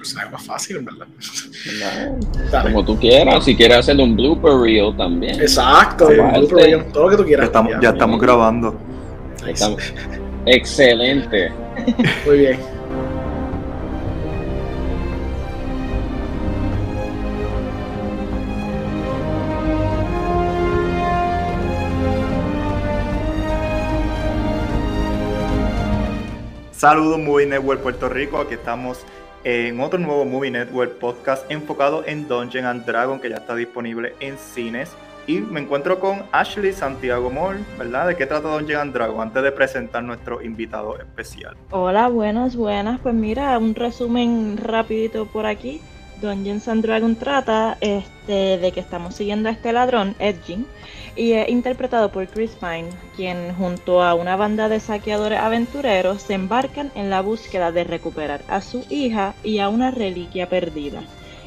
personaje más fácil, ¿verdad? Como tú quieras, si quieres hacer un blooper reel también. Exacto, un blooper reel, todo lo que tú quieras. Ya estamos, ya estamos grabando. Estamos. Excelente. Muy bien. Saludos Movie Network Puerto Rico, aquí estamos en otro nuevo Movie Network podcast enfocado en Dungeon and Dragon que ya está disponible en cines. Y me encuentro con Ashley Santiago Moll, ¿verdad? ¿De qué trata Dungeon and Dragon? Antes de presentar nuestro invitado especial. Hola, buenas, buenas. Pues mira, un resumen rapidito por aquí. Dungeons and Dragons trata este, de que estamos siguiendo a este ladrón, Edging, y es interpretado por Chris Pine, quien junto a una banda de saqueadores aventureros se embarcan en la búsqueda de recuperar a su hija y a una reliquia perdida.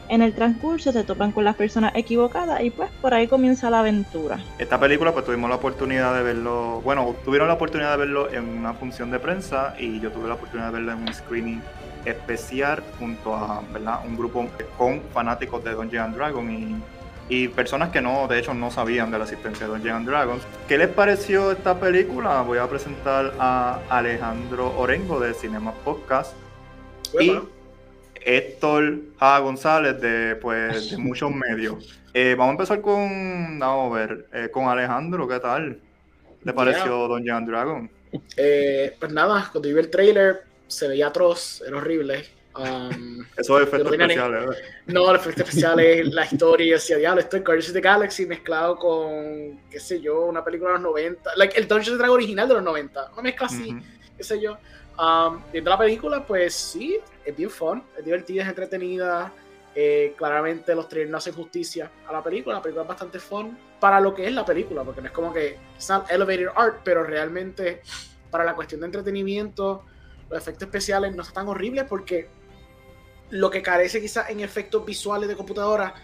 En el transcurso se topan con las personas equivocadas y pues por ahí comienza la aventura. Esta película pues tuvimos la oportunidad de verlo, bueno, tuvieron la oportunidad de verlo en una función de prensa y yo tuve la oportunidad de verlo en un screening especial junto a ¿verdad? un grupo con fanáticos de Dungeons and Dragons y y personas que no, de hecho, no sabían de la existencia de Dungeons Dragons. ¿Qué les pareció esta película? Voy a presentar a Alejandro Orengo de Cinema Podcast y Héctor A. González de, pues, de muchos medios. Eh, vamos a empezar con, vamos a ver, eh, con Alejandro, ¿qué tal? ¿Le pareció Don Dungeons Dragons? Eh, pues nada, cuando vi el trailer se veía atroz, era horrible Um, Eso es efectos especiales. No, los efectos especiales, la historia, y decía, diablo, esto es Guardians of the Galaxy mezclado con, qué sé yo, una película de los 90, like, el Dungeons Dragons original de los 90, una mezcla así, qué sé yo. Um, viendo la película, pues sí, es bien fun, es divertida, es entretenida. Eh, claramente los trailers no hacen justicia a la película, la película es bastante fun para lo que es la película, porque no es como que es elevated art, pero realmente para la cuestión de entretenimiento, los efectos especiales no tan horribles porque lo que carece quizás en efectos visuales de computadora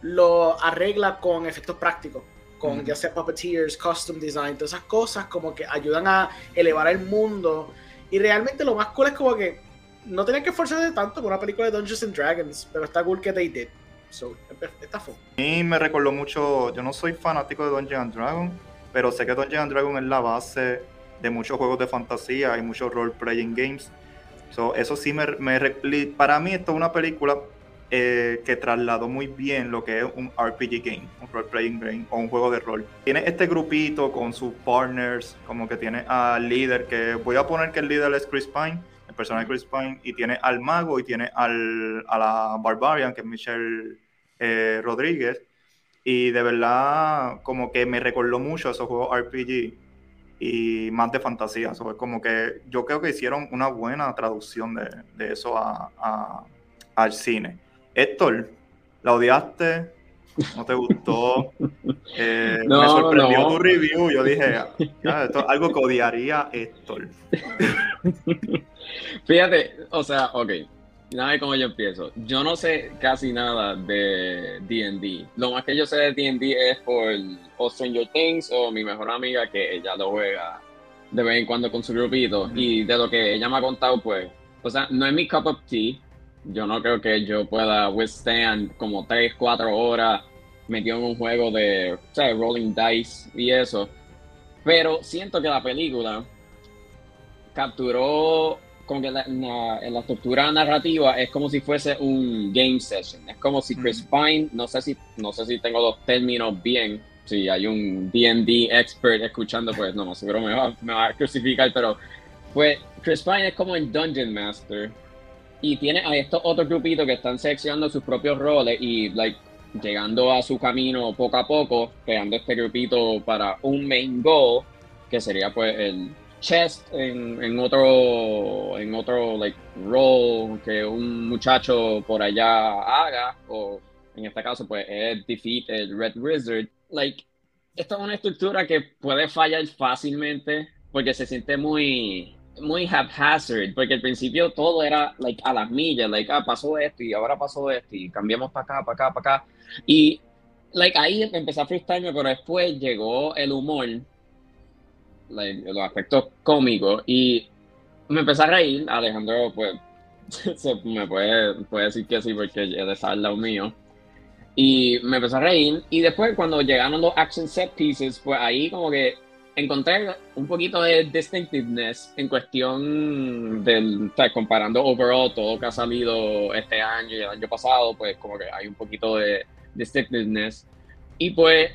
lo arregla con efectos prácticos, con ya sea puppeteers, custom design, todas esas cosas como que ayudan a elevar el mundo. Y realmente lo más cool es como que no tienen que esforzarse tanto por una película de Dungeons and Dragons, pero está cool que they did. So, está fun. A mí me recordó mucho, yo no soy fanático de Dungeons and Dragons, pero sé que Dungeons and Dragons es la base de muchos juegos de fantasía y muchos role-playing games eso sí, me, para mí esto es una película eh, que trasladó muy bien lo que es un RPG game, un role-playing game o un juego de rol. Tiene este grupito con sus partners, como que tiene al líder, que voy a poner que el líder es Chris Pine, el personaje Chris Pine, y tiene al mago y tiene al, a la Barbarian, que es Michelle eh, Rodríguez. Y de verdad, como que me recordó mucho a esos juegos RPG y más de fantasía. es como que yo creo que hicieron una buena traducción de, eso a, al cine. Héctor, ¿la odiaste? ¿No te gustó? Eh, me sorprendió tu review. Yo dije, esto es algo que odiaría Héctor. Fíjate, o sea, ok, nada cómo yo empiezo. Yo no sé casi nada de D&D. Lo más que yo sé de D&D es por o Stranger Things o mi mejor amiga que ella lo juega de vez en cuando con su grupito. Y de lo que ella me ha contado, pues, o sea, no es mi cup of tea. Yo no creo que yo pueda withstand como 3, 4 horas metido en un juego de, o sea, rolling dice y eso. Pero siento que la película capturó como que la, en la estructura narrativa es como si fuese un game session. Es como si Chris Pine, no sé si, no sé si tengo los términos bien, si hay un D&D expert escuchando, pues no, seguro me va, me va a crucificar, pero pues Chris Pine es como el Dungeon Master y tiene a estos otros grupitos que están seleccionando sus propios roles y like llegando a su camino poco a poco, creando este grupito para un main goal, que sería pues el chest en, en, otro en otro like role que un muchacho por allá haga o en este caso pues es defeat el red wizard like esta es una estructura que puede fallar fácilmente porque se siente muy muy haphazard porque al principio todo era like a las millas like ah pasó esto y ahora pasó esto y cambiamos para acá para acá para acá. Y like ahí empecé a frustrarme pero después llegó el humor los aspectos cómicos y me empecé a reír. Alejandro, pues, me puede, puede decir que sí porque él está al lado mío. Y me empecé a reír. Y después, cuando llegaron los action set pieces, pues ahí como que encontré un poquito de distinctiveness en cuestión del, o comparando overall todo que ha salido este año y el año pasado, pues como que hay un poquito de distinctiveness. Y pues,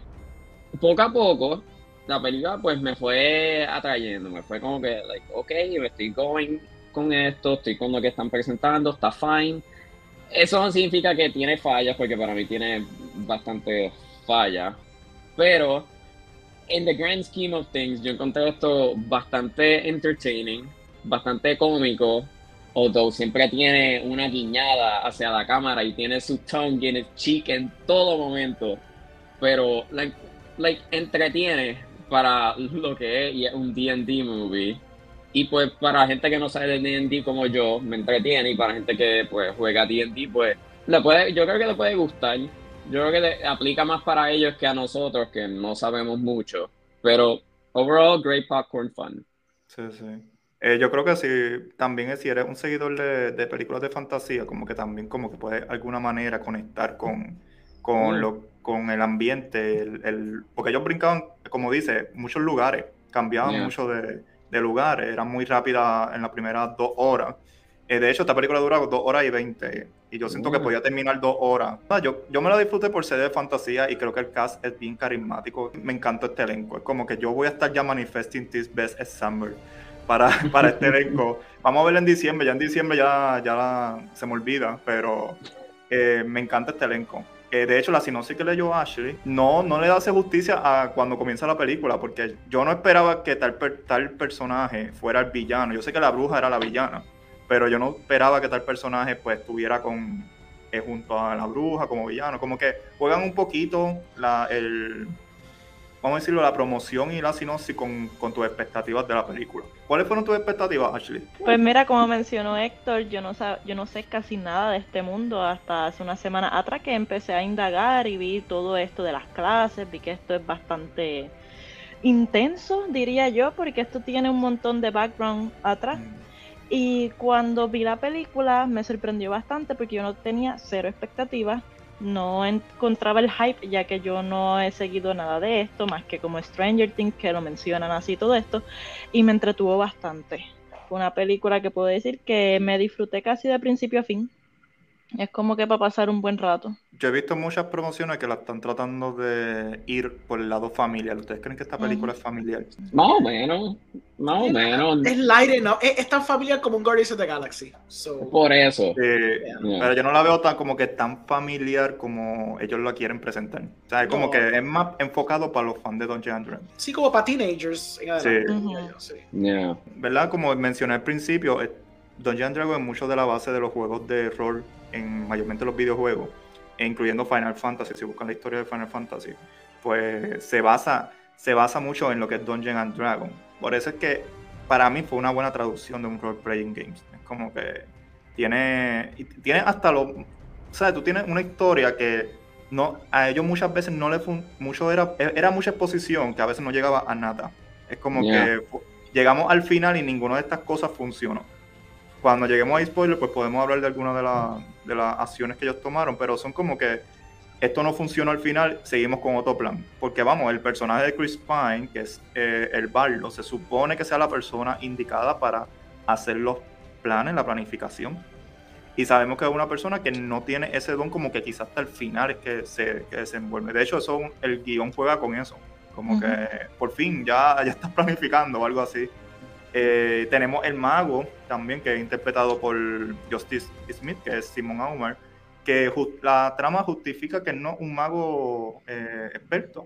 poco a poco, la película pues me fue atrayendo, me fue como que, like, ok, me estoy going con esto, estoy con lo que están presentando, está fine. Eso no significa que tiene fallas, porque para mí tiene bastante fallas, pero en the grand scheme of things, yo encontré esto bastante entertaining, bastante cómico, although siempre tiene una guiñada hacia la cámara y tiene su tongue y el cheek en todo momento, pero like, like entretiene para lo que es un D&D movie. Y pues para gente que no sabe de D&D como yo, me entretiene y para gente que pues juega D&D, pues le puede, yo creo que le puede gustar. Yo creo que le aplica más para ellos que a nosotros que no sabemos mucho. Pero overall, great popcorn fun. Sí, sí. Eh, yo creo que sí, también si eres un seguidor de, de, películas de fantasía, como que también como que puedes de alguna manera conectar con, con, mm. lo, con el ambiente, el, porque ellos brincaban, como dice, muchos lugares, cambiaban mucho de, de, lugares, eran muy rápidas en las primeras dos horas. Eh, de hecho, esta película dura dos horas y veinte, y yo siento que podía terminar dos horas. yo, yo me la disfruté por ser de fantasía y creo que el cast es bien carismático. Me encantó este elenco, es como que yo voy a estar ya manifesting this best summer para, para este elenco. Vamos a verlo en diciembre, ya en diciembre ya, ya se me olvida, pero eh, me encanta este elenco de hecho, la sinopsis que leyó Ashley no, no le hace justicia a cuando comienza la película, porque yo no esperaba que tal, tal personaje fuera el villano. Yo sé que la bruja era la villana, pero yo no esperaba que tal personaje pues estuviera con, eh, junto a la bruja como villano. Como que juegan un poquito la, el, vamos a decirlo, la promoción y la sinopsis con, con, tus expectativas de la película. ¿Cuáles fueron tus expectativas, Ashley? Pues mira, como mencionó Héctor, yo no, yo no sé casi nada de este mundo hasta hace una semana atrás que empecé a indagar y vi todo esto de las clases, vi que esto es bastante intenso, diría yo, porque esto tiene un montón de background atrás. Mm. Y cuando vi la película me sorprendió bastante porque yo no tenía cero expectativas no encontraba el hype ya que yo no he seguido nada de esto más que como Stranger Things que lo mencionan así todo esto y me entretuvo bastante. Fue una película que puedo decir que me disfruté casi de principio a fin. Es como que para pasar un buen rato. Yo he visto muchas promociones que la están tratando de ir por el lado familiar. ¿Ustedes creen que esta película es familiar? Más o menos. Más o menos. Es light no es, tan familiar como un Guardians of the Galaxy. Por eso. Pero yo no la veo tan como que tan familiar como ellos la quieren presentar. O sea, es como que es más enfocado para los fans de Dungeons Dragons. Sí, como para teenagers. Sí. ¿Verdad? Como mencioné al principio, Dungeons Dragons es mucho de la base de los juegos de rol en mayormente los videojuegos, e incluyendo Final Fantasy, si buscan la historia de Final Fantasy, pues se basa, se basa mucho en lo que es Dungeon and Dragon. Por eso es que para mí fue una buena traducción de un role playing games. Es como que tiene, tiene hasta lo, o sea, tú tienes una historia que no, a ellos muchas veces no le fue, mucho era, era mucha exposición que a veces no llegaba a nada. Es como que llegamos al final y ninguna de estas cosas funcionó cuando lleguemos a spoiler, pues podemos hablar de algunas de, las acciones que ellos tomaron, pero son como que esto no funcionó al final, seguimos con otro plan. Porque vamos, el personaje de Chris Pine, que es eh, el bardo, se supone que sea la persona indicada para hacer los planes, la planificación. Y sabemos que es una persona que no tiene ese don como que quizás hasta el final es que se desenvuelve. De hecho, eso el guion juega con eso. Como que por fin ya, ya estás planificando o algo así. Eh, tenemos el mago también, que es interpretado por Justice Smith, que es Simon Aumar, que la trama justifica que no un mago eh, experto,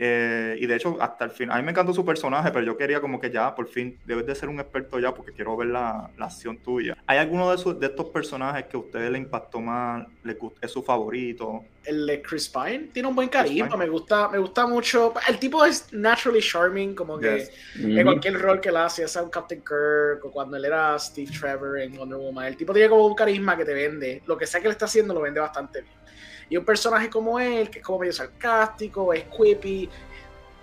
eh, y de hecho, hasta el fin, a mí me encantó su personaje, pero yo quería como que ya, por fin, debes de ser un experto ya porque quiero ver la, la acción tuya. ¿Hay alguno de, esos, de estos personajes que a ustedes le impactó más, le, es su favorito? El de Chris Pine tiene un buen carisma, me gusta, me gusta mucho. El tipo es naturally charming, como que en cualquier rol que él hace, ya sea un Captain Kirk o cuando él era Steve Trevor en Wonder Woman, el tipo tiene como un carisma que te vende. Lo que sea que él está haciendo lo vende bastante bien. Y un personaje como él, que es como medio sarcástico, es quippy,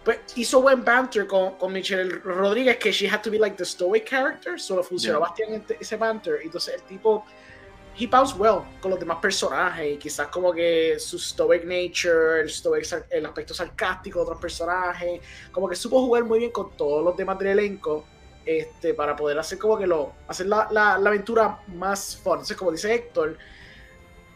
pues hizo buen banter con, con Michelle Rodríguez, que she had to be like the stoic character, solo funcionó bastante ese banter. Entonces el tipo, he bounced well con los demás personajes, y quizás como que su stoic nature, el, stoic, el aspecto sarcástico de otros personajes, como que supo jugar muy bien con todos los demás del elenco. Este, para poder hacer como que lo hacer la, la, la aventura más fun. Entonces, como dice Héctor,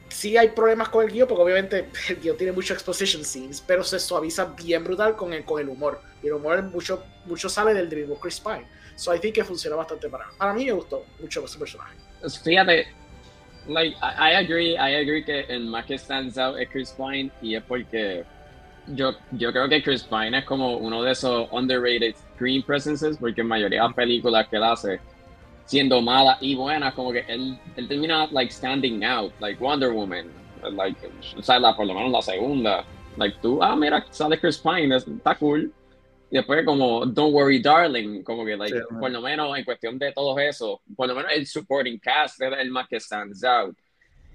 sí hay problemas con el guion, porque obviamente el guion tiene mucho exposition scenes, pero se suaviza bien brutal con el, con el humor. Y el humor mucho, mucho sale del Dream of Chris Pine. So I think que funciona bastante para, para mí me gustó mucho ese personaje. Pues fíjate, like, I, agree, I agree que el más que stands out es Chris Pine y es porque yo, yo creo que Chris Pine es como uno de esos underrated screen presences porque en mayoría de las películas que él hace siendo mala y buena, como que él, él termina like standing out, like Wonder Woman, like, o sea, la, por lo menos la segunda, like tú, ah, mira, sale Chris Pine, está cool. Y después como Don't Worry Darling, como que like, por lo menos en cuestión de todo eso, por lo menos el supporting cast es el más que stands out.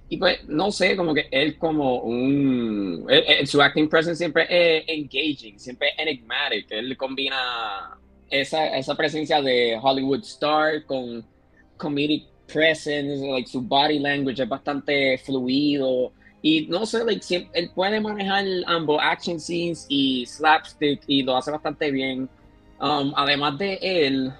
Y pues, no sé, como que él como un... su acting presence siempre es engaging, siempre es enigmatic. Él combina esa, esa presencia de Hollywood star con comedic presence, like su body language es bastante fluido. Y no sé, like, él puede manejar ambos action scenes y slapstick y lo hace bastante bien. Um, además de él,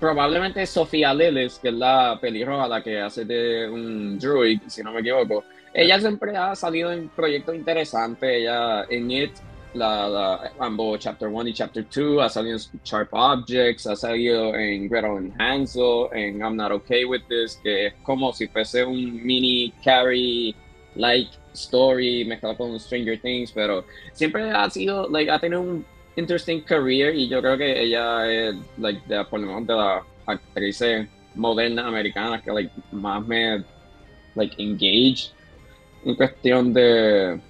probablemente Sofía Lillis, que es la pelirroja, la que hace de un druid, si no me equivoco. Ella siempre ha salido en proyectos interesantes. Ella en It la, ambos Chapter 1 y Chapter 2, ha salido en Sharp Objects, ha salido en Gretel and Hansel, en I'm Not Okay With This, que es como si fuese un mini Carrie-like story mezclado con Stranger Things, pero siempre ha sido, like, ha tenido un interesting career y yo creo que ella es, like, de, por lo menos de las actrices modernas americanas que, like, más me, like, engage en cuestión de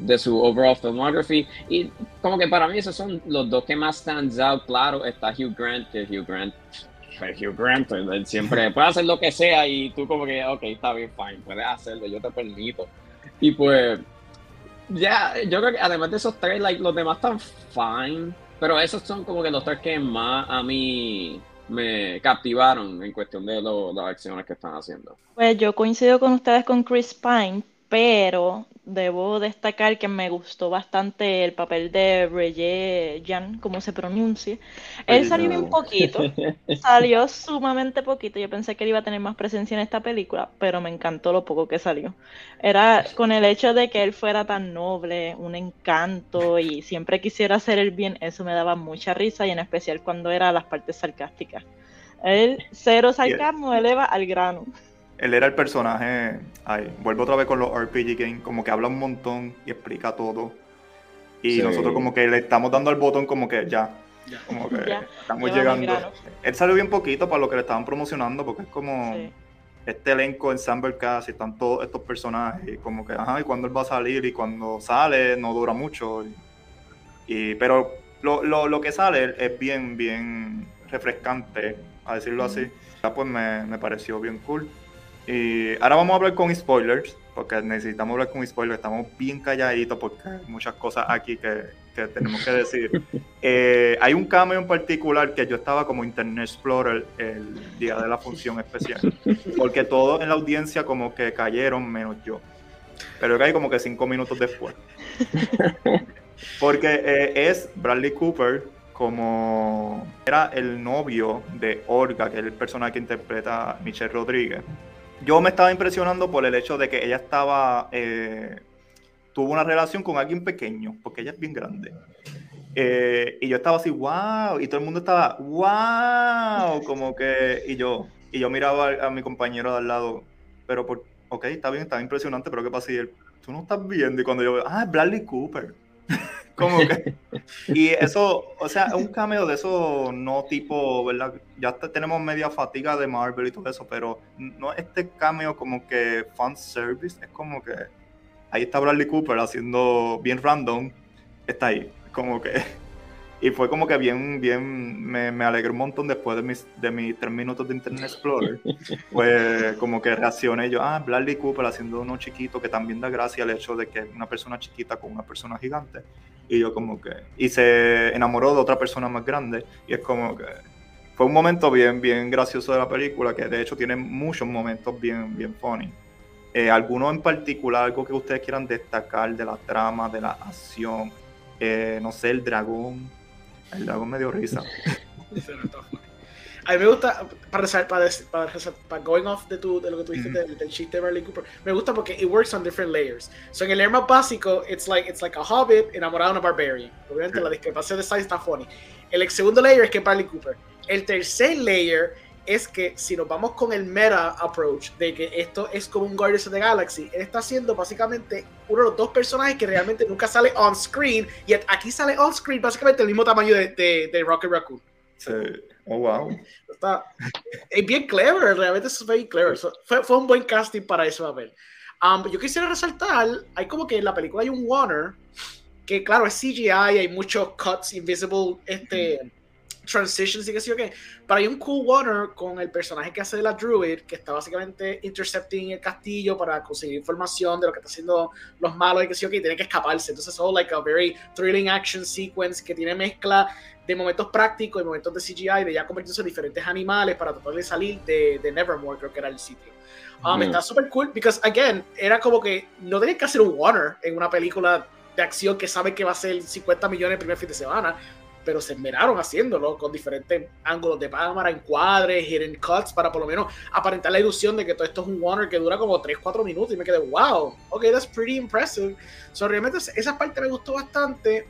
de su overall filmography. Y como que para mí esos son los dos que más stands out. Claro, está Hugh Grant, que Hugh Grant, pues, Hugh Grant, él siempre puede hacer lo que sea y tú como que, ok, está bien, fine, puedes hacerlo, yo te permito. Y pues, ya, yo creo que además de esos tres, like, los demás están fine, pero esos son como que los tres que más a mí me captivaron en cuestión de las acciones que están haciendo. Pues yo coincido con ustedes con Chris Pine, pero debo destacar que me gustó bastante el papel de Reye Jan, como se pronuncia. Él salió bien poquito, salió sumamente poquito. Yo pensé que él iba a tener más presencia en esta película, pero me encantó lo poco que salió. Era con el hecho de que él fuera tan noble, un encanto y siempre quisiera hacer el bien, eso me daba mucha risa y en especial cuando era las partes sarcásticas. Él, cero sarcasmo, eleva al grano él era el personaje. Ay, vuelvo otra vez con los RPG games, como que habla un montón y explica todo. Y nosotros como que le estamos dando al botón como que ya. Como que estamos llegando. Él salió bien poquito para lo que le estaban promocionando, porque es como este elenco en Cast y están todos estos personajes. Y como que, ajá, y cuando él va a salir, y cuando sale no dura mucho. Y, pero lo, lo, lo, que sale es bien, bien refrescante, a decirlo así. Ya pues me, me pareció bien cool. Y ahora vamos a hablar con spoilers, porque necesitamos hablar con spoilers. Estamos bien calladitos porque hay muchas cosas aquí que, que tenemos que decir. Eh, hay un cameo en particular que yo estaba como Internet Explorer el día de la función especial, porque todos en la audiencia como que cayeron menos yo. Pero yo caí como que cinco minutos después. Porque eh, es Bradley Cooper como era el novio de Olga, que es el personaje que interpreta Michelle Rodríguez yo me estaba impresionando por el hecho de que ella estaba, eh, tuvo una relación con alguien pequeño, porque ella es bien grande. Eh, y yo estaba así, wow, y todo el mundo estaba, wow, como que, y yo, y yo miraba a, mi compañero de al lado, pero por, ok, está bien, está impresionante, pero ¿qué pasa? Y él, tú no estás viendo, y cuando yo veo, ah, Bradley Cooper. Como que, y eso, o sea, un cameo de eso no tipo, ¿verdad? Ya tenemos media fatiga de Marvel y todo eso, pero no este cameo como que fan service, es como que ahí está Bradley Cooper haciendo bien random, está ahí, como que Y fue como que bien, bien, me, me alegró un montón después de mis, de mis tres minutos de Internet Explorer. pues como que reaccioné yo, ah, Bradley Cooper haciendo uno chiquito, que también da gracia el hecho de que una persona chiquita con una persona gigante. Y yo como que, y se enamoró de otra persona más grande. Y es como que fue un momento bien, bien gracioso de la película, que de hecho tiene muchos momentos bien, bien funny. Eh, ¿Alguno en particular, algo que ustedes quieran destacar de la trama, de la acción? Eh, no sé, el dragón, el dragón me dio risa. A mí me gusta, para, para, para, para going off de, tu, de lo que tú dijiste del, del, chiste de Bradley Cooper, me gusta porque it works on different layers. So en el layer más básico, it's like, it's like a hobbit enamorado de una barbarian. Obviamente la discrepancia de size está funny. El segundo layer es que Bradley Cooper. El tercer layer es que si nos vamos con el meta approach de que esto es como un Guardians of the Galaxy, él está haciendo básicamente uno de los dos personajes que realmente nunca sale on screen y aquí sale on screen básicamente el mismo tamaño de, de, Rocket Raccoon. Sí. Oh, wow. Está, es bien clever, realmente es muy clever. fue, fue, un buen casting para eso, a ver. Um, yo quisiera resaltar, hay como que en la película hay un Warner, que claro, es CGI, hay muchos cuts, invisible, este transitions y qué sé yo qué. Pero hay un cool Warner con el personaje que hace de la Druid, que está básicamente intercepting el castillo para conseguir información de lo que están haciendo los malos y qué sé yo qué, y tiene que escaparse. Entonces, es like a very thrilling action sequence que tiene mezcla de momentos prácticos y momentos de CGI, de ya convertirse en diferentes animales para tratar de salir de, de Nevermore, creo que era el sitio. Um, Está súper cool, because again, era como que no tenía que hacer un Warner en una película de acción que sabe que va a ser 50 millones el primer fin de semana pero se esmeraron haciéndolo con diferentes ángulos de cámara, encuadres, hidden cuts, para por lo menos aparentar la ilusión de que todo esto es un Warner que dura como 3-4 minutos y me quedé, wow, ok, that's pretty impressive. So, realmente esa parte me gustó bastante.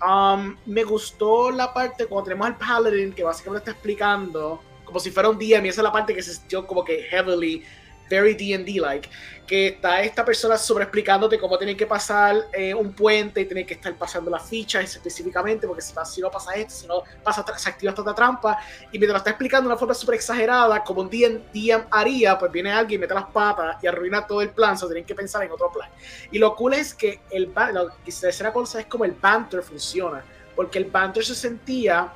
Um, me gustó la parte cuando tenemos al Paladin que básicamente está explicando como si fuera un día, y esa es la parte que se sintió como que heavily very D&D-like, que está esta persona sobre explicándote cómo tiene que pasar eh, un puente y tiene que estar pasando las fichas específicamente, porque si, si no pasa esto, si no pasa, se activa esta trampa, y mientras está explicando de una forma súper exagerada, como un DM haría, pues viene alguien, mete las patas y arruina todo el plan, so tienen que pensar en otro plan. Y lo cool es que el, la tercera cosa es como el banter funciona, porque el banter se sentía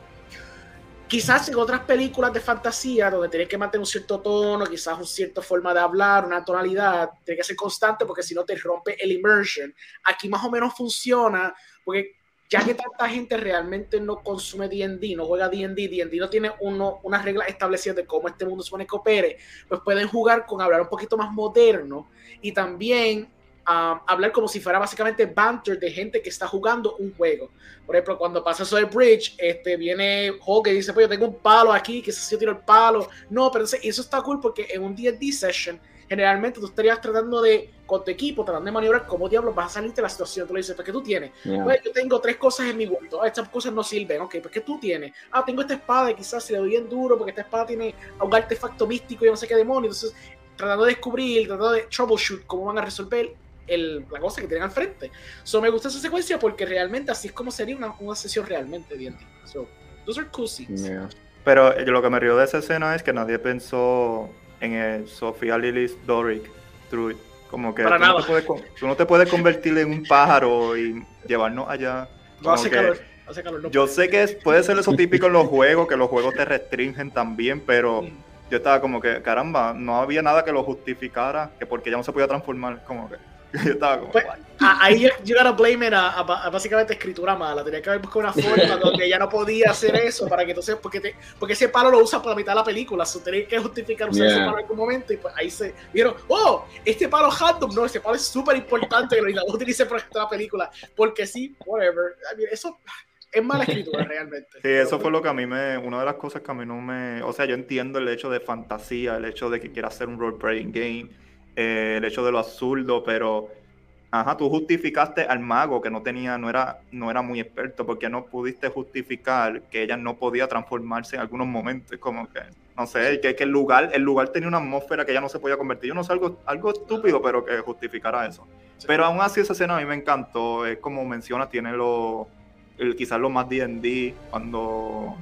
Quizás en otras películas de fantasía, donde tienes que mantener un cierto tono, quizás una cierta forma de hablar, una tonalidad, tiene que ser constante porque si no te rompe el immersion. Aquí más o menos funciona, porque ya que tanta gente realmente no consume D&D, no juega D&D, D&D no tiene uno, unas reglas establecidas de cómo este mundo supone que opere, pues pueden jugar con hablar un poquito más moderno y también hablar como si fuera básicamente banter de gente que está jugando un juego. Por ejemplo, cuando pasa eso de Bridge, este, viene Hulk y dice, pues yo tengo un palo aquí, quizás yo tiro el palo. No, pero eso está cool porque en un D&D session, generalmente tú estarías tratando de, con tu equipo, tratando de maniobrar cómo diablos vas a salir de la situación. Tú le dices, pues que tú tienes? Pues yo tengo tres cosas en mi gusto. Estas cosas no sirven. Ok, pues que tú tienes? Ah, tengo esta espada y quizás se le doy bien duro porque esta espada tiene un artefacto místico y no sé qué demonio. Entonces, tratando de descubrir, tratando de troubleshoot cómo van a resolver el, la cosa que tienen al frente. So, me gusta esa secuencia porque realmente así es como sería una, una sesión realmente bien. So, those are cool Pero eh, lo que me río de esa escena es que nadie pensó en el Sofía Lilith Doric Druid. Como que tú, No te puedes, tú, no te puedes, convertir en un pájaro y llevarnos allá. No hace calor. Hace calor yo sé que puede ser eso típico en los juegos, que los juegos te restringen también, pero mm. yo estaba como que, caramba, no había nada que lo justificara, que porque ya no se podía transformar, como que pues, ahí yo gotta blame it a, básicamente escritura mala. Tenía que haber buscado una forma donde ella no podía hacer eso para que entonces, porque, porque ese palo lo usa para la mitad de la película. So, tenía que justificar usar ese palo en algún momento. Y pues ahí se vieron, oh, este palo random, no, ese palo es súper importante que lo utilice para la película. Porque sí, whatever. eso es mala escritura realmente. Sí, eso fue lo que a mí me, una de las cosas que a mí no me, o sea, yo entiendo el hecho de fantasía, el hecho de que quiera hacer un role playing game eh, el hecho de lo absurdo, pero ajá, tú justificaste al mago que no tenía, no era, no era muy experto, porque no pudiste justificar que ella no podía transformarse en algunos momentos, como que, no sé, que, que el lugar, el lugar tenía una atmósfera que ella no se podía convertir. Yo no sé, algo, algo estúpido, pero que justificara eso. Pero aún así esa escena a mí me encantó, es como menciona, tiene lo, el, quizás lo más D&D, cuando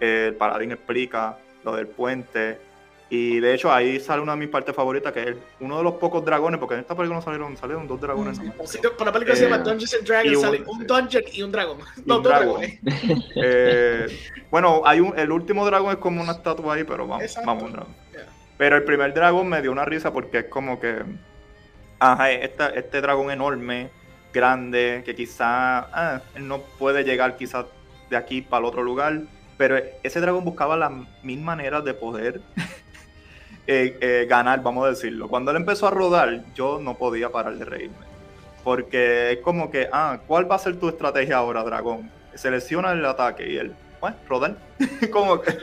el paladín explica lo del puente, Y de hecho ahí sale una de mis partes favoritas, que es uno de los pocos dragones, porque en esta película no salieron, salieron dos dragones. Sí, para la película se llama eh, Dungeons and Dragons, sale un, dungeon y un dragón. dos dragones. Eh, bueno, hay un, el último dragón es como una estatua ahí, pero vamos, vamos, Pero el primer dragón me dio una risa porque es como que, ajá, este, este dragón enorme, grande, que quizá ah, él no puede llegar quizás de aquí para el otro lugar, pero ese dragón buscaba las mil maneras de poder eh, eh, ganar, vamos a decirlo. Cuando él empezó a rodar, yo no podía parar de reírme. Porque es como que, ah, ¿cuál va a ser tu estrategia ahora, dragón? Selecciona el ataque y él, pues, rodar. como que...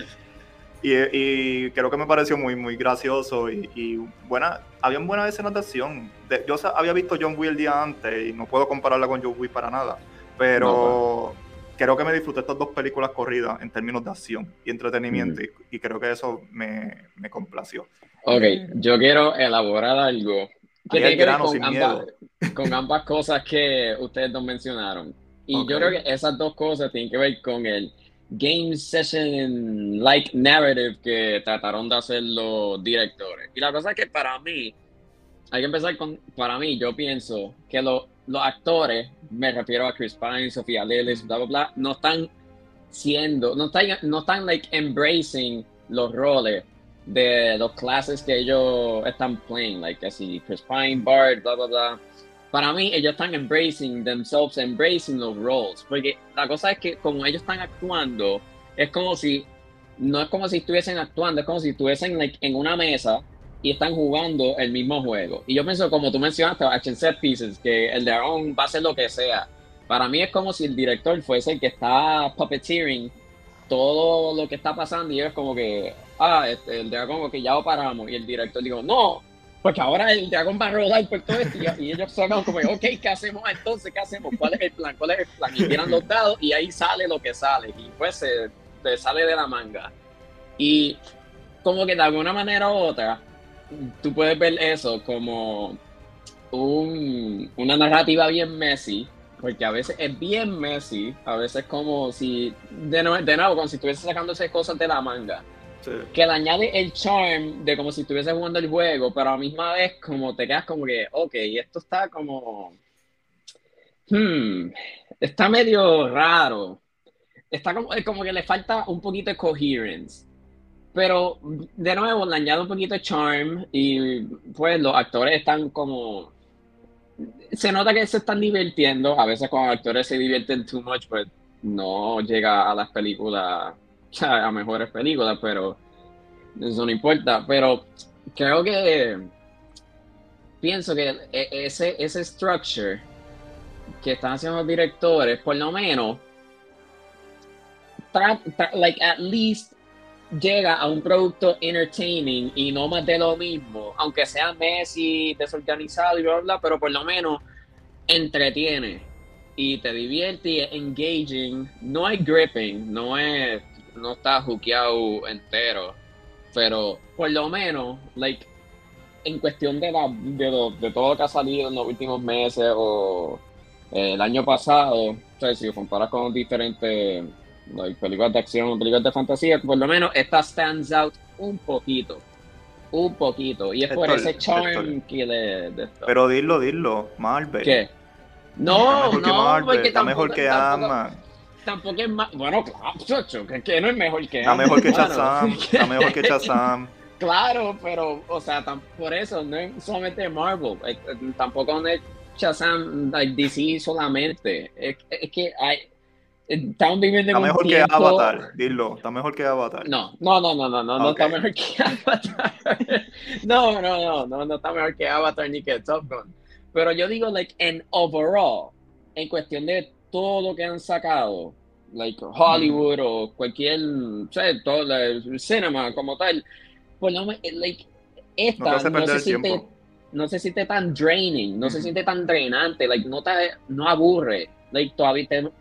Y, creo que me pareció muy, muy gracioso y, buena, habían buenas escenas de acción. yo había visto John Wick el día antes y no puedo compararla con John Wick para nada, pero creo que me disfruté estas dos películas corridas en términos de acción y entretenimiento y, creo que eso me, me, complació. Ok, yo quiero elaborar algo que tiene que ver con ambas, con ambas, cosas que ustedes dos mencionaron. Y yo creo que esas dos cosas tienen que ver con el game session like narrative que trataron de hacer los directores. Y la cosa es que para mí, hay que empezar con, para mí, yo pienso que lo, los actores, me refiero a Chris Pine, Sofía Lillis, bla, bla, bla, no están siendo, no están, no están like embracing los roles de los clases que ellos están playing, like así Chris Pine, Bart, bla, bla, bla. Para mí, ellos están embracing themselves, embracing los roles, porque la cosa es que como ellos están actuando, es como si, no es como si estuviesen actuando, es como si estuviesen like, en una mesa y están jugando el mismo juego. Y yo pienso, como tú mencionaste, action set pieces, que el dragón va a hacer lo que sea. Para mí es como si el director fuese el que está puppeteering todo lo que está pasando y es como que, ah, este, el dragón, que ya lo paramos. Y el director digo, no, porque ahora el dragón va a rodar por todo esto. Y, ellos son como, ok, ¿qué hacemos entonces? ¿Qué hacemos? ¿Cuál es el plan? ¿Cuál es el plan? Y tiran los dados y ahí sale lo que sale. Y pues se, sale de la manga. Y como que de alguna manera u otra, tú puedes ver eso como un, una narrativa bien messy, porque a veces es bien messy, a veces como si, de nuevo, de nuevo como si estuviese sacándose cosas de la manga. Que le añade el charm de como si estuviese jugando el juego, pero a la misma vez como te quedas como que, ok, esto está como... Hmm, está medio raro. Está como, como que le falta un poquito de coherence. Pero de nuevo le añado un poquito de charm y pues los actores están como... Se nota que se están divirtiendo. A veces cuando actores se divierten too much, pues no llega a las películas, a mejores películas, pero eso no importa. Pero creo que pienso que e, ese, ese structure que están haciendo los directores, por lo menos, like at least llega a un producto entertaining y no más de lo mismo, aunque sea Messi desorganizado y bla, bla, pero por lo menos entretiene y te divierte y es engaging. No hay gripping, no es, no está jukeado entero, pero por lo menos, like, en cuestión de, la, de, de todo lo que ha salido en los últimos meses o eh, el año pasado, entonces, si comparas con diferentes like, películas de acción, películas de fantasía, por lo menos esta stands out un poquito. Un poquito. Y es por ese charm que le. De Pero dilo, dilo, Marvel. ¿Qué? No, no, porque está mejor que Ama. Tampoco es más. Bueno, claro, que, que no es mejor que Está mejor que Shazam. está mejor que Shazam. Claro, pero, o sea, por eso no es solamente Marvel. Eh, eh, tampoco es Shazam like, DC solamente. Es, es que hay, Estamos viviendo está mejor que Avatar, dilo, está mejor que Avatar. No, no, no, no, no, no, no está mejor que Avatar. no, no, no, no, no está mejor que Avatar ni que Top Gun. Pero yo digo, like, en overall, en cuestión de todo lo que han sacado, like Hollywood o cualquier, sé, todo el cinema como tal, pues no me, like, esta no, se siente, no se siente tan draining, no se siente tan drenante, like, no, te, no aburre, like, todavía te,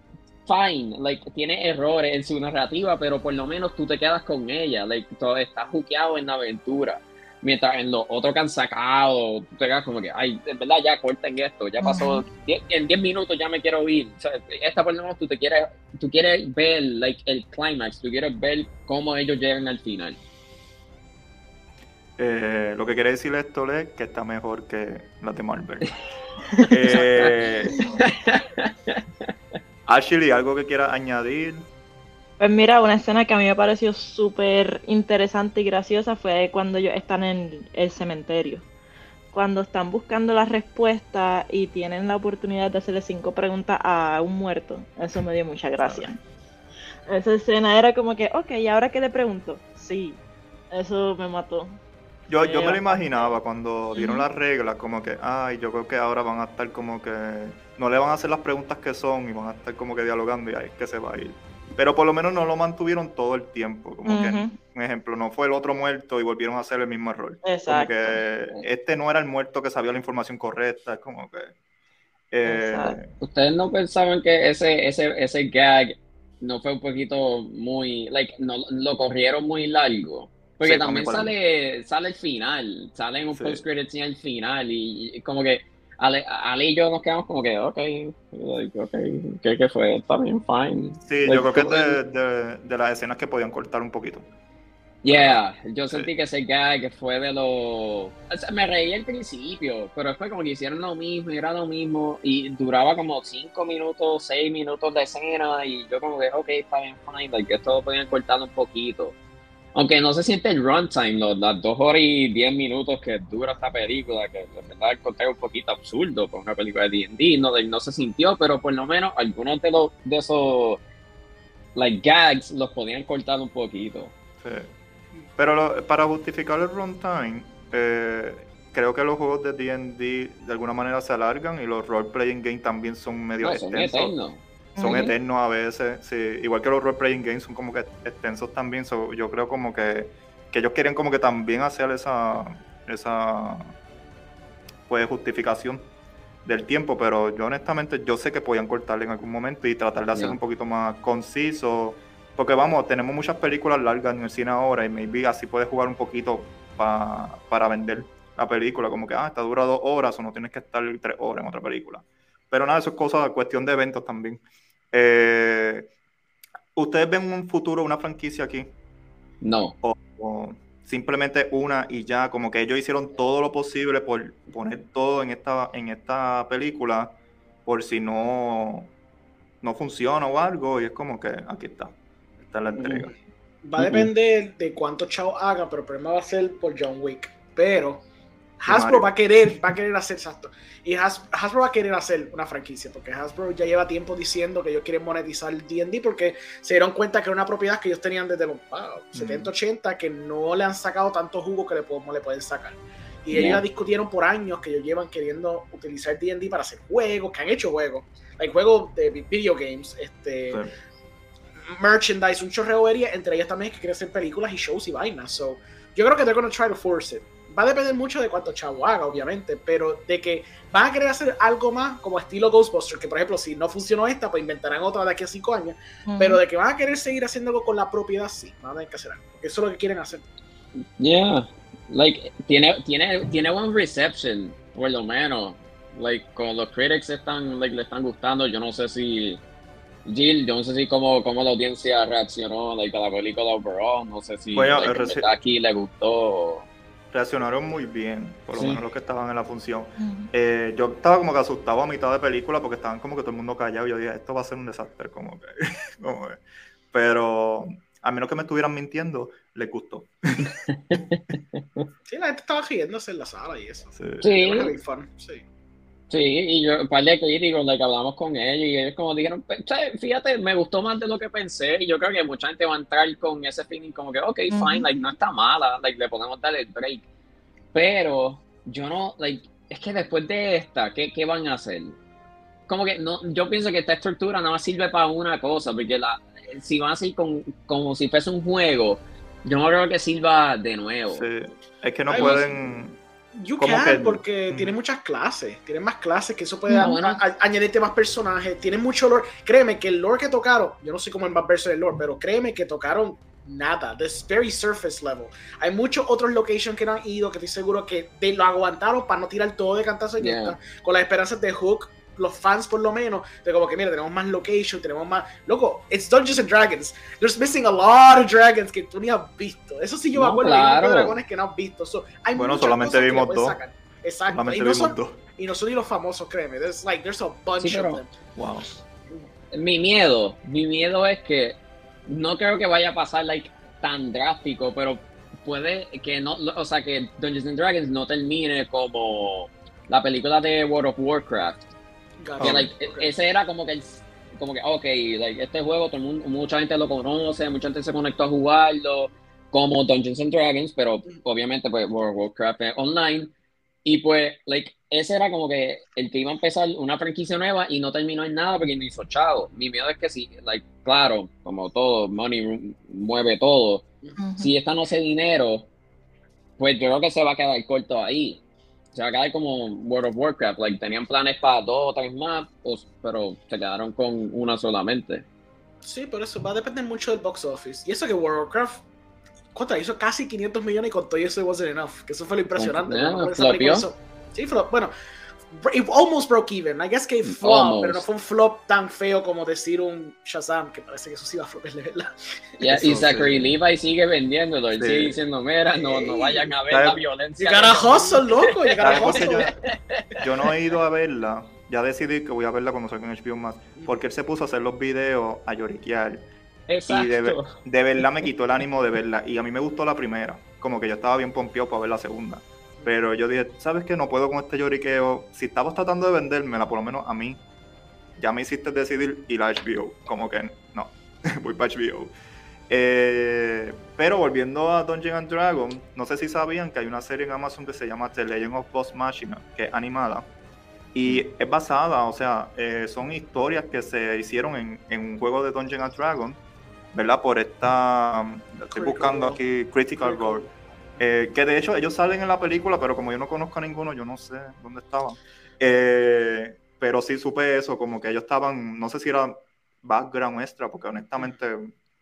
fine, like, tiene errores en su narrativa, pero por lo menos tú te quedas con ella, like, todo está juqueado en la aventura. Mientras en los otros que han sacado, tú te quedas como que, ay, en verdad ya corten esto, ya pasó, en 10 minutos ya me quiero ir. esta por lo menos tú te quieres, tú quieres ver like, el climax, tú quieres ver cómo ellos llegan al final. Eh, lo que quiere decir esto es que está mejor que la de Marvel. eh, Ashley, ¿algo que quieras añadir? Pues mira, una escena que a mí me pareció súper interesante y graciosa fue cuando ellos están en el cementerio. Cuando están buscando la respuesta y tienen la oportunidad de hacerle cinco preguntas a un muerto. Eso me dio mucha gracia. Esa escena era como que, ok, ¿y ahora qué le pregunto? Sí, eso me mató. Yo, yo me lo imaginaba cuando dieron las reglas, como que, ay, yo creo que ahora van a estar como que, no le van a hacer las preguntas que son y van a estar como que dialogando y ahí es que se va a ir. Pero por lo menos no lo mantuvieron todo el tiempo, como que, un ejemplo, no fue el otro muerto y volvieron a hacer el mismo error. Exacto. Como que este no era el muerto que sabía la información correcta, es como que... Eh, ¿Ustedes no pensaban que ese, ese, ese gag no fue un poquito muy, like, no, lo corrieron muy largo? Porque también sale, sale el final, sale en un post credit el final y, como que Ale, y yo nos quedamos como que, ok, ¿qué, qué fue? Está bien, fine. Sí, yo creo que es de, de, las escenas que podían cortar un poquito. Yeah, yo sentí que ese gag fue de lo... O sea, me reí al principio, pero después como que hicieron lo mismo, y era lo mismo, y duraba como 5 minutos, 6 minutos de escena, y yo como que, ok, está bien, fine, like, esto lo podían cortar un poquito. Aunque no se siente el runtime, las dos horas y diez minutos que dura esta película, que la verdad encontré un poquito absurdo con una película de D&D, no, no se sintió, pero por lo menos algunos de, los, de esos like, gags los podían cortar un poquito. Sí. Pero para justificar el runtime, eh, creo que los juegos de D&D de alguna manera se alargan y los role-playing games también son medio no, extensos son eternos a veces, sí, igual que los role playing games son como que extensos también, yo creo como que, ellos quieren como que también hacer esa, esa pues justificación del tiempo, pero yo honestamente yo sé que podían cortarle en algún momento y tratar de hacer un poquito más conciso, porque vamos, tenemos muchas películas largas en el cine ahora y maybe así puedes jugar un poquito para vender la película, como que, ah, está dura dos horas o no tienes que estar tres horas en otra película. Pero nada, eso es cosa, cuestión de eventos también. Eh, ¿Ustedes ven un futuro, una franquicia aquí? No. O, simplemente una y ya, como que ellos hicieron todo lo posible por poner todo en esta, en esta película, por si no, no funciona o algo, y es como que aquí está, esta es la entrega. Va a depender de cuánto chao haga, pero el problema va a ser por John Wick. Pero Hasbro va a querer, va a querer hacer exacto. Y Hasbro va a querer hacer una franquicia, porque Hasbro ya lleva tiempo diciendo que ellos quieren monetizar DD porque se dieron cuenta que era una propiedad que ellos tenían desde los 70, 80 que no le han sacado tanto jugo que le, podemos, le pueden sacar. Y ellos ya discutieron por años que ellos llevan queriendo utilizar DD para hacer juegos, que han hecho juegos. Hay juegos de video games, este. merchandise, un chorreo entre ellas también que quieren hacer películas y shows y vainas. So, yo creo que they're gonna try to force it va a depender mucho de cuánto chavo haga, obviamente, pero de que van a querer hacer algo más como estilo Ghostbusters, que por ejemplo, si no funcionó esta, pues inventarán otra de aquí a cinco años, pero de que van a querer seguir haciendo algo con la propiedad, sí, van a tener que hacer algo, porque eso es lo que quieren hacer. Yeah, like, tiene, tiene, tiene buen reception, por lo menos, like, con los critics están, like, le están gustando, yo no sé si... Jill, yo no sé si cómo, cómo la audiencia reaccionó like, a la película overall, no sé si bueno, aquí le gustó reaccionaron muy bien, por lo menos los que estaban en la función. Eh, yo estaba como que asustado a mitad de película porque estaban como que todo el mundo callado y yo dije, esto va a ser un desastre, como que, como Pero a menos que me estuvieran mintiendo, les gustó. sí, la gente estaba riéndose en la sala y eso. Sí. sí. Sí, y yo, un par de críticos, que hablamos con ellos, y ellos como dijeron, fíjate, me gustó más de lo que pensé, y yo creo que mucha gente va a entrar con ese feeling como que, ok, fine, like, no está mala, like, le podemos dar el break. Pero yo no, like, es que después de esta, ¿qué, qué van a hacer? Como que no, yo pienso que esta estructura no sirve para una cosa, porque la, si van a ser con, como si fuese un juego, yo no creo que sirva de nuevo. Sí, es que no pueden You can, porque tiene muchas clases, tiene más clases que eso puede añadirte más personajes, tiene mucho lore. Créeme que el lore que tocaron, yo no sé cómo va a verse el lore, pero créeme que tocaron nada, this very surface level. Hay muchos otros locations que no han ido, que estoy seguro que lo aguantaron para no tirar todo de cantazo yeah. con las esperanzas de Hook los fans por lo menos, de como que mira, tenemos más location, tenemos más... Loco, it's Dungeons and Dragons. There's missing a lot of dragons que tú ni has visto. Eso sí yo me No, acuerdo claro. de dragones que no has visto. So, hay Bueno, solamente vimos dos. sacar. Exacto. Solamente Y no, son, dos. y no son ni los famosos, créeme. There's like, there's a bunch Sí, pero- of them. Wow. Mi miedo, mi miedo es que no creo que vaya a pasar like tan drástico, pero puede que no, o sea, que Dungeons and Dragons no termine como la película de World of Warcraft. Gotcha. Que, like, Ok. e- ese era como que el, como que, ok, like, este juego todo el mundo, mucha gente lo conoce, mucha gente se conectó a jugarlo, como Dungeons and Dragons, pero obviamente pues World of Warcraft es online. Y pues, like, ese era como que el que iba a empezar una franquicia nueva y no terminó en nada porque no hizo chavo. Mi miedo es que sí, like, claro, como todo, money mueve todo. Ujú. Si esta no hace dinero, pues yo creo que se va a quedar corto ahí. Se va a quedar como World of Warcraft, like, tenían planes para dos o tres más, pues, pero se quedaron con una solamente. Sí, por eso va a depender mucho del box office. Y eso que World of Warcraft hizo casi 500 millones y con todo eso it wasn't enough. Que eso fue lo impresionante. Yeah, ¿no? Sí, flop. Bueno, it almost broke even. I guess que flop, Almost. pero no fue un flop tan feo como decir un Shazam, que parece que eso sí va a flopar de verdad. Yeah, y Zachary sí. Levi sigue vendiéndolo, él Sí. sigue diciendo, mira, no, no vayan a ver ¿Sabes? la violencia. Llegar a Hustle, loco, llegar a ¿Sabes por qué Hustle. yo, yo no he ido a verla? Ya decidí que voy a verla cuando salga en HBO más. Porque él se puso a hacer los videos a lloriquear. Exacto. Y de, de verdad me quitó el ánimo de verla. Y a mí me gustó la primera. Como que yo estaba bien pompeado para ver la segunda. Pero yo dije, ¿sabes qué? No puedo con este lloriqueo. Si estabas tratando de vendérmela, por lo menos a mí, ya me hiciste decidir ir a HBO. Como que no, voy para HBO. Eh, pero volviendo a Dungeons and Dragons, no sé si sabían que hay una serie en Amazon que se llama The Legend of Boss Machina, que es animada. Y es basada, o sea, eh, son historias que se hicieron en, en un juego de Dungeons and Dragons, ¿verdad? Por esta. Estoy buscando aquí Critical Role. Eh, que de hecho ellos salen en la película, pero como yo no conozco a ninguno, yo no sé dónde estaban. Eh, pero sí supe eso, como que ellos estaban, no sé si era background extra, porque honestamente,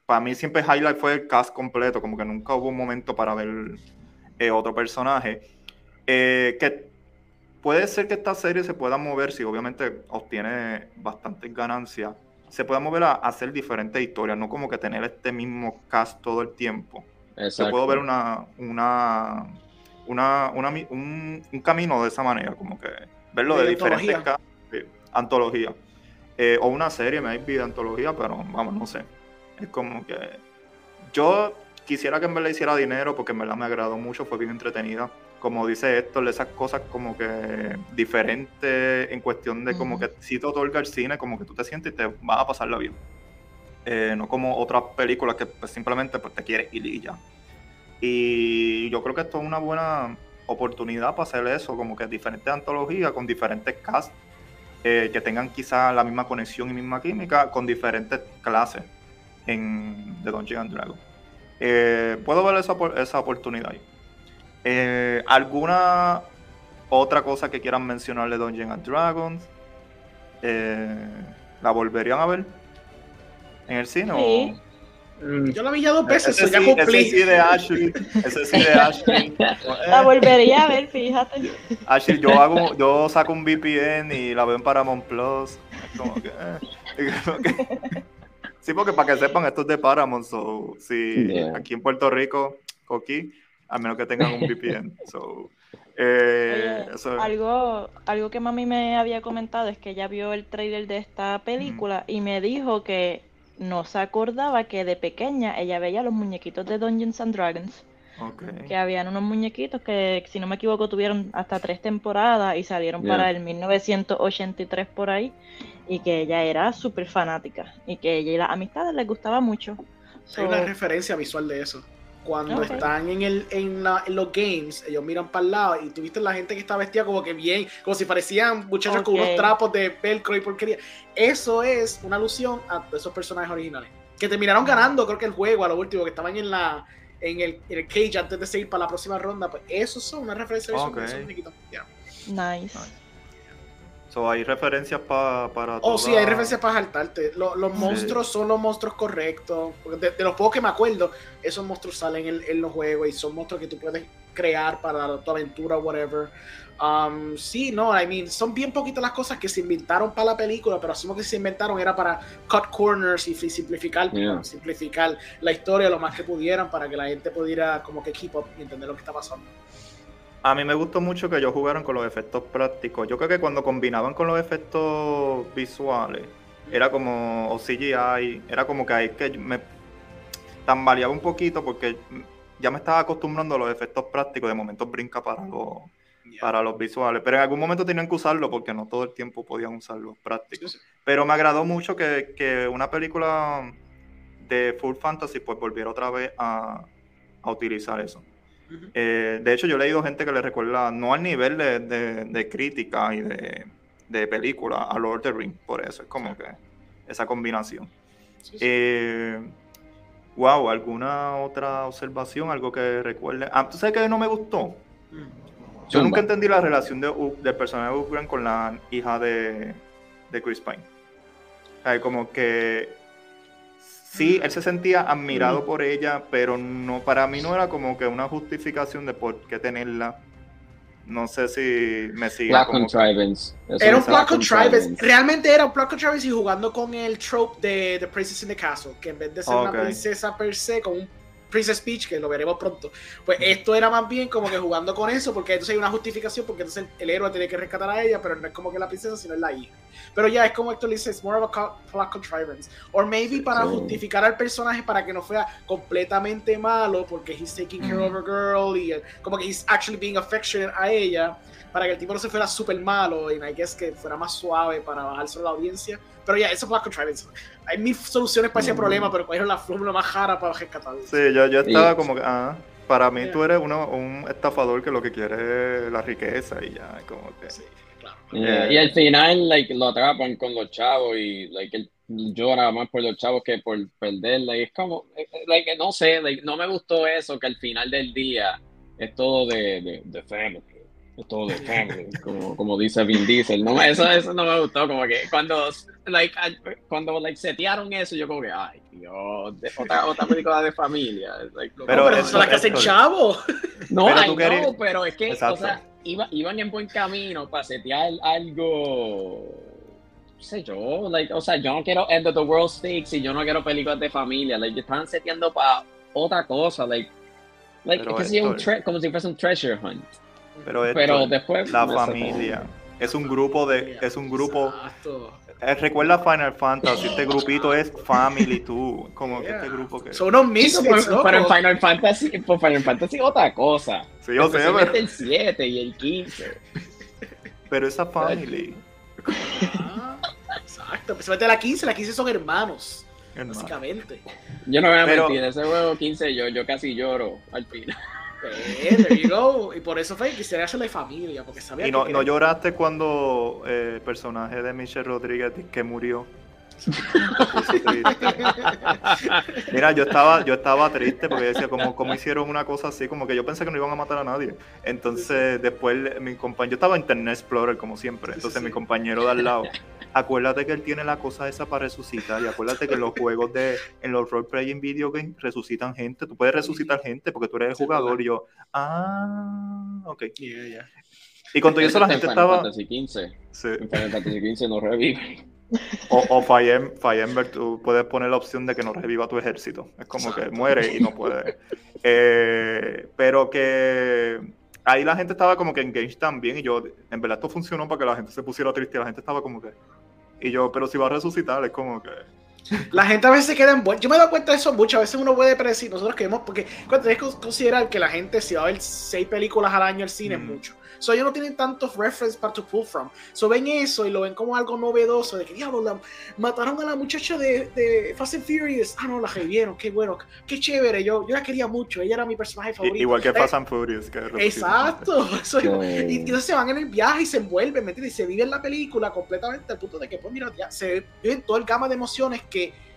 para mí siempre highlight fue el cast completo, como que nunca hubo un momento para ver eh, otro personaje. Que puede ser que esta serie se pueda mover, si obviamente obtiene bastantes ganancias, se pueda mover a hacer diferentes historias, no como que tener este mismo cast todo el tiempo yo Exacto. puedo ver una, una, una, una un, un camino de esa manera, como que verlo de, De diferentes antología. antología. Eh, o una serie, maybe de antología, pero vamos, no sé. Es como que yo quisiera que en verdad hiciera dinero porque en verdad me agradó mucho, fue bien entretenida. Como dice Héctor, esas cosas como que diferentes en cuestión de como que si te otorga el cine, como que tú te sientes y te vas a pasarla bien. Eh, no como otras películas que pues, simplemente pues, te quieres ir y ya. Y yo creo que esto es una buena oportunidad para hacer eso, como que diferentes antologías con diferentes casts eh, que tengan quizá la misma conexión y misma química con diferentes clases en de Dungeons Dragons. Eh, puedo ver esa, esa oportunidad ahí. ¿Alguna otra cosa que quieran mencionar de Dungeons Dragons? ¿La volverían a ver en el cine? Sí. o- Mm, Yo la vi ya dos veces, ese, ya sí, cumplí. ese sí de Ashley. Ese sí de Ashley. La volvería a ver, fíjate. Ashley, yo hago, yo saco un VPN y la veo en Paramount Plus. Es como que, eh, como que- Sí, porque para que sepan, esto es de Paramount. So, si Yeah. aquí en Puerto Rico, aquí, a menos que tengan un VPN. So, eh, Oye, algo, algo que mami me había comentado es que ella vio el trailer de esta película y me dijo que no se acordaba que de pequeña ella veía los muñequitos de Dungeons and Dragons, que habían unos muñequitos que, si no me equivoco, tuvieron hasta tres temporadas y salieron Yeah. para el 1983 por ahí, y que ella era súper fanática y que ella y las amistades les gustaba mucho. Hay una referencia visual de eso. Cuando están en, el, en, la- en los games, ellos miran para el lado y tuviste la gente que está vestida como que bien, como si parecían muchachos con unos trapos de velcro y porquería. Eso es una alusión a esos personajes originales. Que terminaron ganando, creo que el juego a lo último, que estaban en la en el, en el cage antes de seguir para la próxima ronda. Pues esos son una referencia visual con Ok. esos muñequitos. Yeah. nice. So, hay referencias pa- para. Oh, toda- sí, hay referencias para saltarte. Lo- los Sí. monstruos son los monstruos correctos. De, de los pocos que me acuerdo, esos monstruos salen en, en los juegos y son monstruos que tú puedes crear para tu aventura, whatever. Um, sí, no, I mean, son bien poquitas las cosas que se inventaron para la película, pero asumo que se inventaron era para cut corners y simplificar, simplificar la historia lo más que pudieran para que la gente pudiera como que keep up y entender lo que está pasando. A mí me gustó mucho que ellos jugaran con los efectos prácticos. Yo creo que cuando combinaban con los efectos visuales, era como, o CGI, era como que ahí que me tambaleaba un poquito porque ya me estaba acostumbrando a los efectos prácticos, de momento brinca para los, para los visuales, pero en algún momento tenían que usarlo porque no todo el tiempo podían usar los prácticos. Pero me agradó mucho que, que, una película de Full Fantasy pues volviera otra vez a, a utilizar eso. Eh, de hecho, yo he leído gente que le recuerda, no al nivel de, de, crítica y de, de, película, a Lord of the Rings, por eso es como que esa combinación. Eh, wow, ¿alguna otra observación? ¿Algo que recuerde? Ah, ¿tú sabes que no me gustó? Yo nunca entendí la relación de, del personaje de Hugh con la hija de, de Chris Pine. como que sí, él se sentía admirado por ella, pero no para mí no era como que una justificación de por qué tenerla. No sé si me sigue. Black Contrivance. Era un Black Contrivance. Realmente era un Black Contrivance y jugando con el trope de The Princess in the Castle, que en vez de ser una princesa per se, con un Princess Peach, que lo veremos pronto. Pues esto era más bien como que jugando con eso, porque entonces hay una justificación, porque entonces el, héroe tiene que rescatar a ella, pero no es como que la princesa, sino es la hija. Pero ya es como Héctor dice, es more of a plot contrivance. O maybe para justificar al personaje para que no fuera completamente malo, porque he's taking care of a girl y como que he's actually being affectionate a ella, para que el tipo no se fuera súper malo y I guess que fuera más suave para bajar sobre la audiencia. Pero ya, eso es plot contrivance hay mil soluciones para ese problema, pero cuál es la fórmula más jara para rescatarlo. Sí, yo, yo estaba como que, ah, para mí tú eres uno, un estafador que lo que quiere es la riqueza y ya, como que... Sí, claro. Y al final, like, lo atrapan con los chavos y, like, él llora más por los chavos que por perderla y es como, eh, eh, like, no sé, like, no me gustó eso, que al final del día es todo de, de, de family todo de como, como dice Vin Diesel. No, eso, eso no me gustó, como que cuando, like, cuando like, setearon eso, yo como que, ay, Dios, otra, otra película de familia. pero eso es la que hace chavo. No, pero, no, pero es que, o sea, iba, iban en buen camino para setear algo no sé yo, like, o sea, yo no quiero End of the World Sticks y yo no quiero películas de familia, like, estaban seteando para otra cosa, like, like, es que un como si fuese un treasure hunt. Pero, después la familia. Es un grupo de es un grupo eh, recuerda Final Fantasy este grupito es Family tú como que este grupo que son unos mismos pero en Final Fantasy por Final Fantasy otra cosa. Sí yo sé pero... el 7 y el 15 pero esa Family. Ah, exacto pues mete la 15 la 15 son hermanos básicamente. Yo no voy a mentir ese juego 15 yo yo casi lloro al final y por eso fue que quisiera hacerle familia, porque sabía ¿Y no, no lloraste cuando eh, el personaje de Michelle Rodríguez que murió? Mira, yo estaba, yo estaba triste porque decía, como, como hicieron una cosa así, como que yo pensé que no iban a matar a nadie. Entonces, después mi compañero, yo estaba en Internet Explorer como siempre, entonces mi compañero de al lado, acuérdate que él tiene la cosa esa para resucitar y acuérdate que los juegos de, en los role playing video games resucitan gente, tú puedes resucitar gente porque tú eres el jugador y yo, ah, ok. Y cuando yo eso la gente estaba... Fantasy 15. Sí. En Fantasy 15 no revive. O, o Fire, tú puedes poner la opción de que no reviva tu ejército. Es como que muere y no puede. Eh, pero que ahí la gente estaba como que engaged también. Y yo, en verdad, esto funcionó para que la gente se pusiera triste. La gente estaba como que. Y yo, pero si va a resucitar, es como que. La gente a veces queda en buen... Yo me he dado cuenta de eso muchas veces uno puede predecir, nosotros queremos, porque cuando tienes que considerar que la gente si va a ver seis películas al año al cine es mucho. So ellos no tienen tantos references para to pull from. So ven eso y lo ven como algo novedoso, de que diablo, la, mataron a la muchacha de, de, Fast and Furious. Ah, no, la revivieron, qué bueno, qué chévere. Yo, yo la quería mucho, ella era mi personaje favorito. Igual que Fast and Furious. Que Exacto. y, entonces se van en el viaje y se envuelven, ¿me entiendes? Y se viven la película completamente al punto de que, pues mira, ya se viven todo el gama de emociones que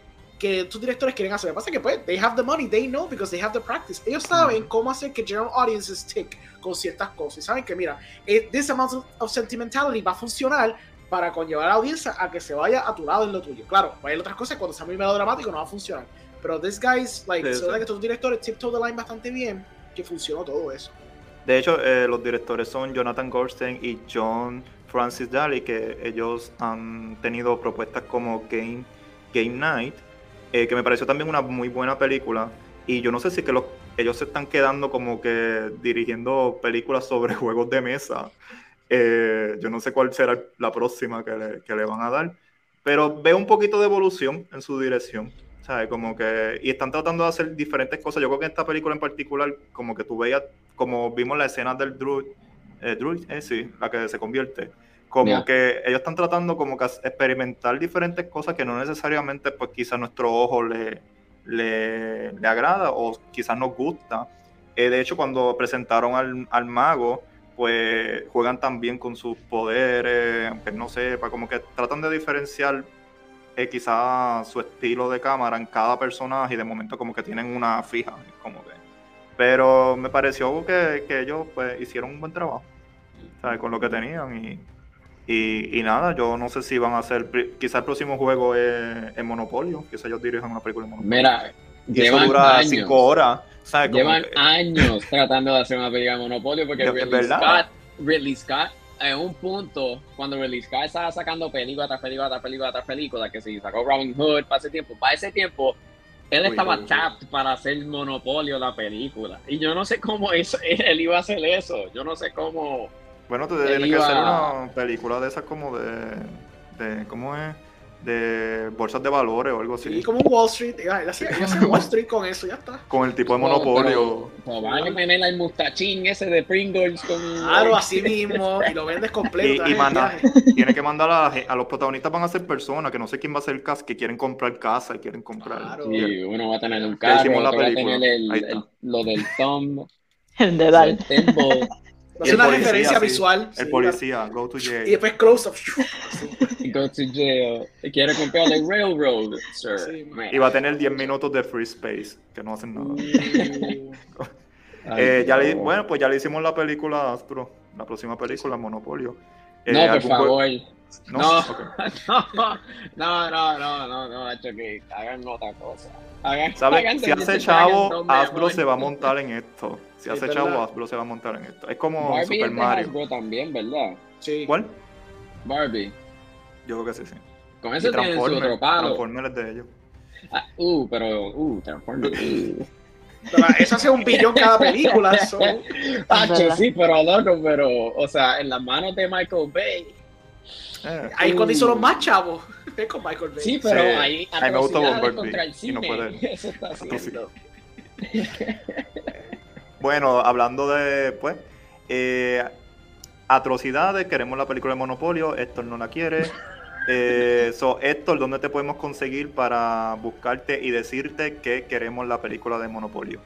que tus directores quieren hacer. Lo que pasa es que pues, they have the money, they know because they have the practice. Ellos saben cómo hacer que general audiences tick con ciertas cosas. Y saben que, mira, eh, this amount of sentimentality va a funcionar para conllevar a la audiencia a que se vaya a tu lado en lo tuyo. Claro, hay otras cosas cuando sea muy melodramático no va a funcionar. Pero this guy's, like, se que tus directores tiptoe the line bastante bien, que funcionó todo eso. De hecho, eh, los directores son Jonathan Goldstein y John Francis Daly, que ellos han tenido propuestas como Game, Game Night, eh, que me pareció también una muy buena película. Y yo no sé si que los, ellos se están quedando como que dirigiendo películas sobre juegos de mesa. Eh, yo no sé cuál será la próxima que le, que le van a dar. Pero veo un poquito de evolución en su dirección. ¿sabes? Como que, y están tratando de hacer diferentes cosas. Yo creo que en esta película en particular, como que tú veías, como vimos la escena del druid, eh, druid eh, sí, la que se convierte, como que ellos están tratando como que experimentar diferentes cosas que no necesariamente, pues quizás nuestro ojo le, le, le agrada o quizás nos gusta. Eh, de hecho, cuando presentaron al, al mago, pues juegan también con sus poderes, aunque no sepa, como que tratan de diferenciar eh, quizás su estilo de cámara en cada personaje y de momento como que tienen una fija, como que. Pero me pareció que, que ellos pues hicieron un buen trabajo, ¿sabes? Con lo que tenían y, y, y nada, yo no sé si van a hacer, quizás el próximo juego es en Monopolio, quizás ellos dirijan una película en Monopolio. Mira, y eso dura años. cinco horas, Llevan que- años tratando de hacer una película de Monopolio porque Es Ridley. Scott, Ridley Scott, en un punto, cuando Ridley Scott estaba sacando película tras película tras película tras película, que si sacó Robin Hood para ese tiempo, para ese tiempo, él Uy, estaba uy, uy. tapped para hacer Monopolio la película. Y yo no sé cómo eso, él iba a hacer eso. Yo no sé cómo. Bueno, tú tienes que hacer una película de esas como de, de ¿cómo es? De bolsas de valores o algo así. Sí, como un Wall Street. Él hacía, Wall Street con eso, ya está. Con el tipo de monopolio. Pero van a tener el mustachín ese de Pringles con. Claro, así mismo. Y lo vendes completo. Y- y manda-. Tiene que mandar a, a los protagonistas van a ser personas que no sé quién va a ser el cast que quieren comprar casa y quieren comprar. Claro. Sí, uno va a tener un carro, hicimos la otro va a película. tener el, el- lo del thumb, El dedal. el Y el una policía, referencia sí. visual. El sí, policía, go to Y jail. después close up. y go to jail. Y quiere comprar el railroad, sir. Sí. Y va a tener 10 minutos de free space, que no hacen nada. Ay, Eh, ya le- no. bueno, pues ya le hicimos la película a Astro, la próxima película, Monopolio. Eh, No, por ¿algún juego? No, No. No, no, no, no, no, hecho que hagan otra cosa. Hagan, ¿Sabes? hagan Si hace chavo, Hasbro se va a montar en esto. Si Sí, hace chavo. Hasbro se va a montar en esto. Es como Barbie Super es de Mario. Hasbro también, ¿verdad? sí. ¿Cuál? Barbie. Yo creo que sí, sí. Con eso tienen su otro palo. Transformers es de ellos. Ah, uh, pero, uh, Transformers. uh. Pero eso hace un billón cada película. so- Hacho, verdad. sí, pero loco, pero, o sea, en las manos de Michael Bay. Eh, Ahí cuando hizo los más chavos. Es con Michael Bay. Sí, pero Sí. ahí A mí me Bumblebee, contra el y cine. no fue de él. Eso está haciendo. Bueno, hablando de, pues, eh, atrocidades, queremos la película de Monopolio, Héctor no la quiere. Eh, so, Héctor, ¿dónde te podemos conseguir para buscarte y decirte que queremos la película de Monopolio?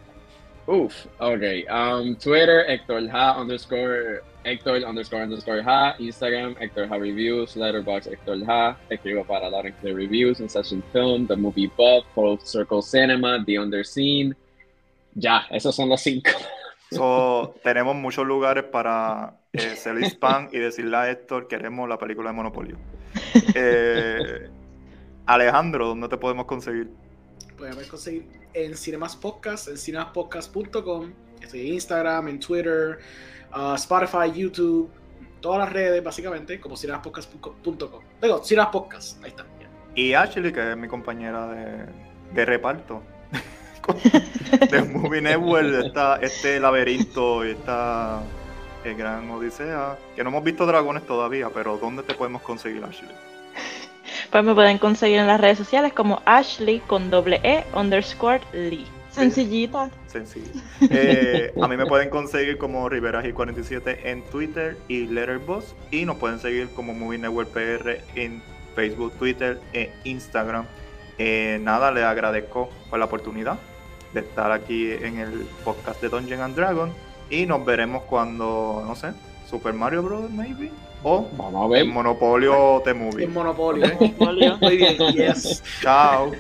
Uf, ok. Um, Twitter, Hector Ha underscore, Hector underscore underscore Ha. Instagram, Hector Ha Reviews. Letterboxd, Hector Ha. Escribo para Clear Reviews, Session Film, The Movie Buff, Full Circle Cinema, The Underseen. Ya, esos son los cinco. So, tenemos muchos lugares para eh, ser spam y decirle a Héctor queremos la película de Monopolio. Eh, Alejandro, ¿dónde te podemos conseguir? Pueden conseguir en Cinemas Podcast, en cinemaspodcast.com. Estoy en Instagram, en Twitter, uh, Spotify, YouTube, todas las redes básicamente, como cinemaspodcast.com. Digo, Cinemas Podcast, ahí está. Y Ashley, que es mi compañera de, de reparto. de Movie Network, esta, este laberinto y esta eh, gran odisea. Que no hemos visto dragones todavía, pero ¿dónde te podemos conseguir, Ashley? Pues me pueden conseguir en las redes sociales como Ashley con doble E underscore Lee. Sencillita. Sencillo. Eh, a mí me pueden conseguir como Riveraji47 en Twitter y Letterboxd. Y nos pueden seguir como Movie Network PR en Facebook, Twitter e Instagram. Eh, nada, les agradezco por la oportunidad de estar aquí en el podcast de Dungeon and Dragon. Y nos veremos cuando, no sé, Super Mario Bros. maybe. O Vamos a ver. en Monopolio The Movie. En Monopolio. Ok. Muy bien, yes. Chao.